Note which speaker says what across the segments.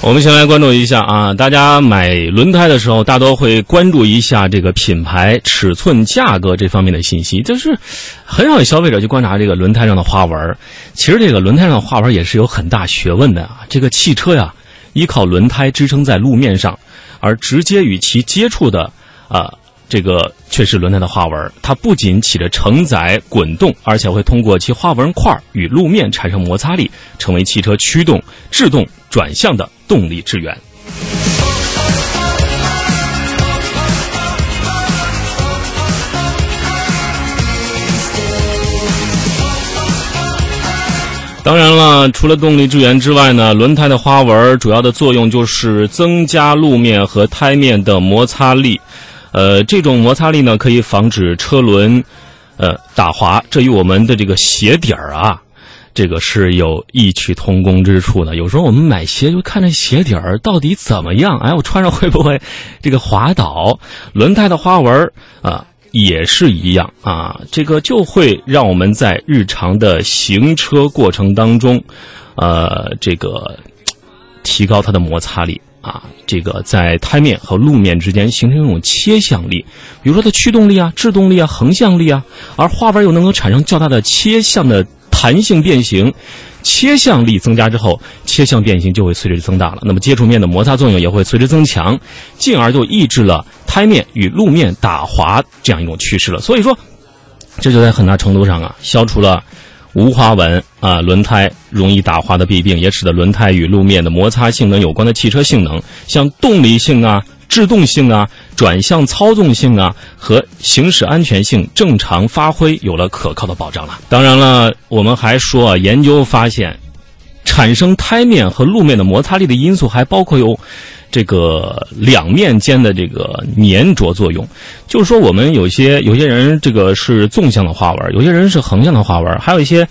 Speaker 1: 我们先来关注一下啊，大家买轮胎的时候，大多会关注一下这个品牌、尺寸、价格这方面的信息。就是很少有消费者去观察这个轮胎上的花纹。其实这个轮胎上的花纹也是有很大学问的啊。这个汽车呀，依靠轮胎支撑在路面上，而直接与其接触的啊。这个却是轮胎的花纹，它不仅起着承载、滚动，而且会通过其花纹块与路面产生摩擦力，成为汽车驱动、制动、转向的动力之源。当然了，除了动力之源之外呢，轮胎的花纹主要的作用就是增加路面和胎面的摩擦力。呃，这种摩擦力呢，可以防止车轮，呃，打滑。这与我们的这个鞋底儿啊，这个是有异曲同工之处的。有时候我们买鞋就看这鞋底儿到底怎么样，哎，我穿上会不会这个滑倒？轮胎的花纹啊，也是一样啊，这个就会让我们在日常的行车过程当中，呃，这个提高它的摩擦力。啊，这个在胎面和路面之间形成一种切向力，比如说它驱动力啊、制动力啊、横向力啊，而花纹又能够产生较大的切向的弹性变形，切向力增加之后，切向变形就会随之增大了。那么接触面的摩擦作用也会随之增强，进而就抑制了胎面与路面打滑这样一种趋势了。所以说，这就在很大程度上啊，消除了。无花纹啊，轮胎容易打滑的弊病，也使得轮胎与路面的摩擦性能有关的汽车性能，像动力性啊、制动性啊、转向操纵性啊和行驶安全性正常发挥有了可靠的保障了。当然了，我们还说啊，研究发现，产生胎面和路面的摩擦力的因素还包括有。这个两面间的这个粘着作用，就是说，我们有些有些人这个是纵向的花纹，有些人是横向的花纹，还有一些。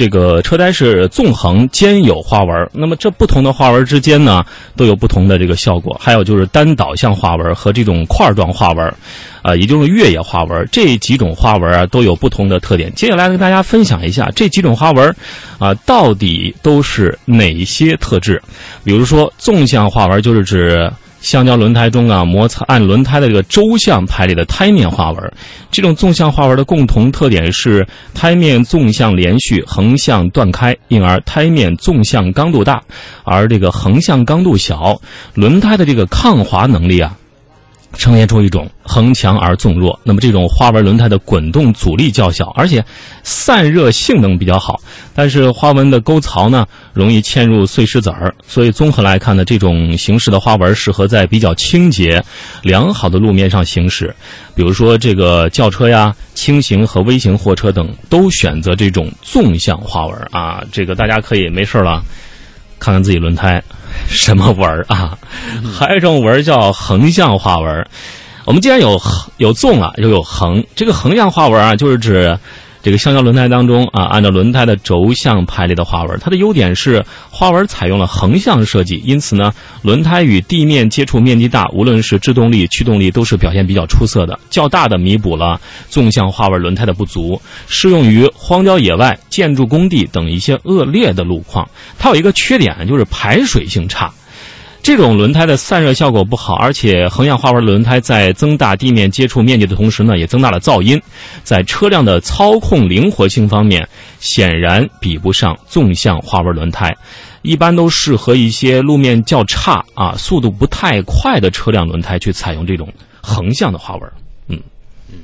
Speaker 1: 这个车胎是纵横兼有花纹，那么这不同的花纹之间呢，都有不同的这个效果。还有就是单导向花纹和这种块状花纹，啊，也就是越野花纹，这几种花纹啊都有不同的特点。接下来跟大家分享一下这几种花纹，啊，到底都是哪些特质？比如说纵向花纹就是指。橡胶轮胎中啊，摩擦按轮胎的这个周向排列的胎面花纹，这种纵向花纹的共同特点是胎面纵向连续，横向断开，因而胎面纵向刚度大，而这个横向刚度小，轮胎的这个抗滑能力啊。呈现出一种横强而纵弱，那么这种花纹轮胎的滚动阻力较小，而且散热性能比较好。但是花纹的沟槽呢，容易嵌入碎石子儿，所以综合来看呢，这种形式的花纹适合在比较清洁、良好的路面上行驶。比如说这个轿车呀、轻型和微型货车等，都选择这种纵向花纹啊。这个大家可以没事了，看看自己轮胎。什么纹儿啊？还有一种纹儿叫横向花纹。我们既然有有纵啊，又有横，这个横向花纹啊，就是指。这个橡胶轮胎当中啊，按照轮胎的轴向排列的花纹，它的优点是花纹采用了横向设计，因此呢，轮胎与地面接触面积大，无论是制动力、驱动力都是表现比较出色的，较大的弥补了纵向花纹轮胎的不足，适用于荒郊野外、建筑工地等一些恶劣的路况。它有一个缺点，就是排水性差。这种轮胎的散热效果不好，而且横向花纹轮胎在增大地面接触面积的同时呢，也增大了噪音，在车辆的操控灵活性方面，显然比不上纵向花纹轮胎，一般都适合一些路面较差啊、速度不太快的车辆轮胎去采用这种横向的花纹。嗯
Speaker 2: 嗯，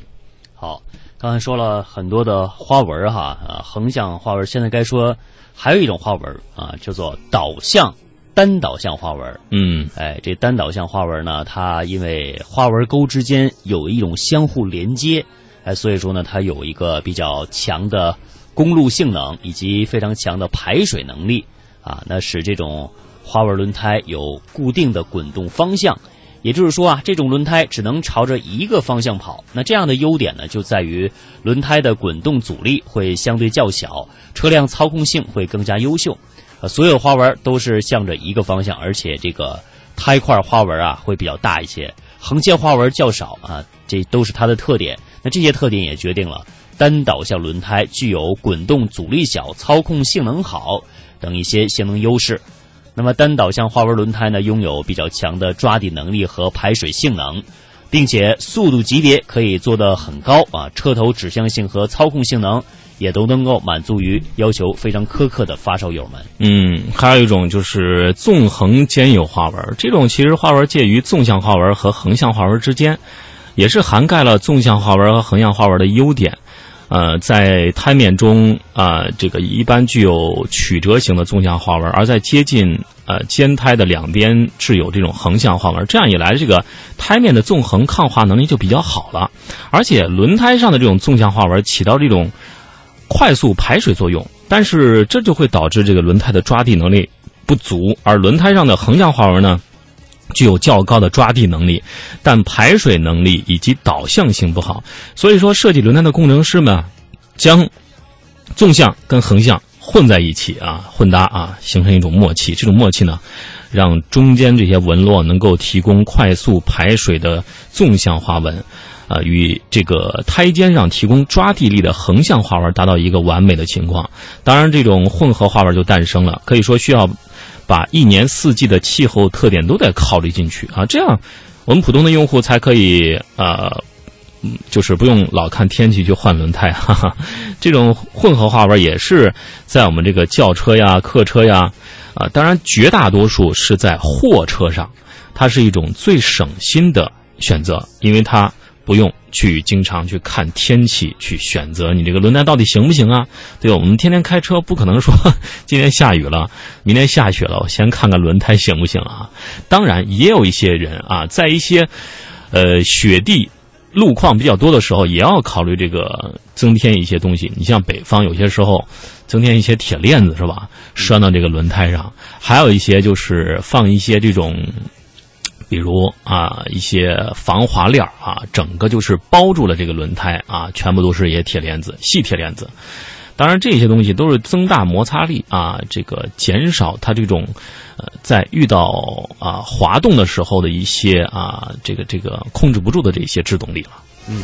Speaker 2: 好，刚才说了很多的花纹哈，啊，横向花纹，现在该说还有一种花纹啊，叫做导向。单导向花纹，
Speaker 1: 嗯，
Speaker 2: 哎，这单导向花纹呢，它因为花纹沟之间有一种相互连接，哎，所以说呢，它有一个比较强的公路性能以及非常强的排水能力啊，那使这种花纹轮胎有固定的滚动方向，也就是说啊，这种轮胎只能朝着一个方向跑。那这样的优点呢，就在于轮胎的滚动阻力会相对较小，车辆操控性会更加优秀。呃，所有花纹都是向着一个方向，而且这个胎块花纹啊会比较大一些，横线花纹较少啊，这都是它的特点。那这些特点也决定了单导向轮胎具有滚动阻力小、操控性能好等一些性能优势。那么单导向花纹轮胎呢，拥有比较强的抓地能力和排水性能，并且速度级别可以做得很高啊，车头指向性和操控性能也都能够满足于要求非常苛刻的发烧友们。
Speaker 1: 嗯，还有一种就是纵横兼有花纹，这种其实花纹介于纵向花纹和横向花纹之间，也是涵盖了纵向花纹和横向花纹的优点。呃，在胎面中啊，这个一般具有曲折型的纵向花纹，而在接近呃肩胎的两边是有这种横向花纹。这样一来，这个胎面的纵横抗滑能力就比较好了。而且轮胎上的这种纵向花纹起到这种快速排水作用，但是这就会导致这个轮胎的抓地能力不足。而轮胎上的横向花纹呢？具有较高的抓地能力，但排水能力以及导向性不好。所以说，设计轮胎的工程师们将纵向跟横向混在一起啊，混搭啊，形成一种默契。这种默契呢，让中间这些纹络能够提供快速排水的纵向花纹，啊，与这个胎肩上提供抓地力的横向花纹达到一个完美的情况。当然，这种混合花纹就诞生了，可以说需要。把一年四季的气候特点都得考虑进去啊，这样我们普通的用户才可以呃，就是不用老看天气去换轮胎。哈哈。这种混合花纹也是在我们这个轿车呀、客车呀啊，当然绝大多数是在货车上，它是一种最省心的选择，因为它。不用去经常去看天气去选择你这个轮胎到底行不行啊？对？我们天天开车不可能说今天下雨了，明天下雪了，我先看看轮胎行不行啊？当然，也有一些人啊，在一些呃雪地路况比较多的时候，也要考虑这个增添一些东西。你像北方有些时候增添一些铁链子是吧？拴到这个轮胎上，还有一些就是放一些这种。比如啊，一些防滑链啊，整个就是包住了这个轮胎啊，全部都是一些铁链子、细铁链子。当然，这些东西都是增大摩擦力啊，这个减少它这种呃，在遇到啊滑动的时候的一些啊，这个这个控制不住的这些制动力了。嗯。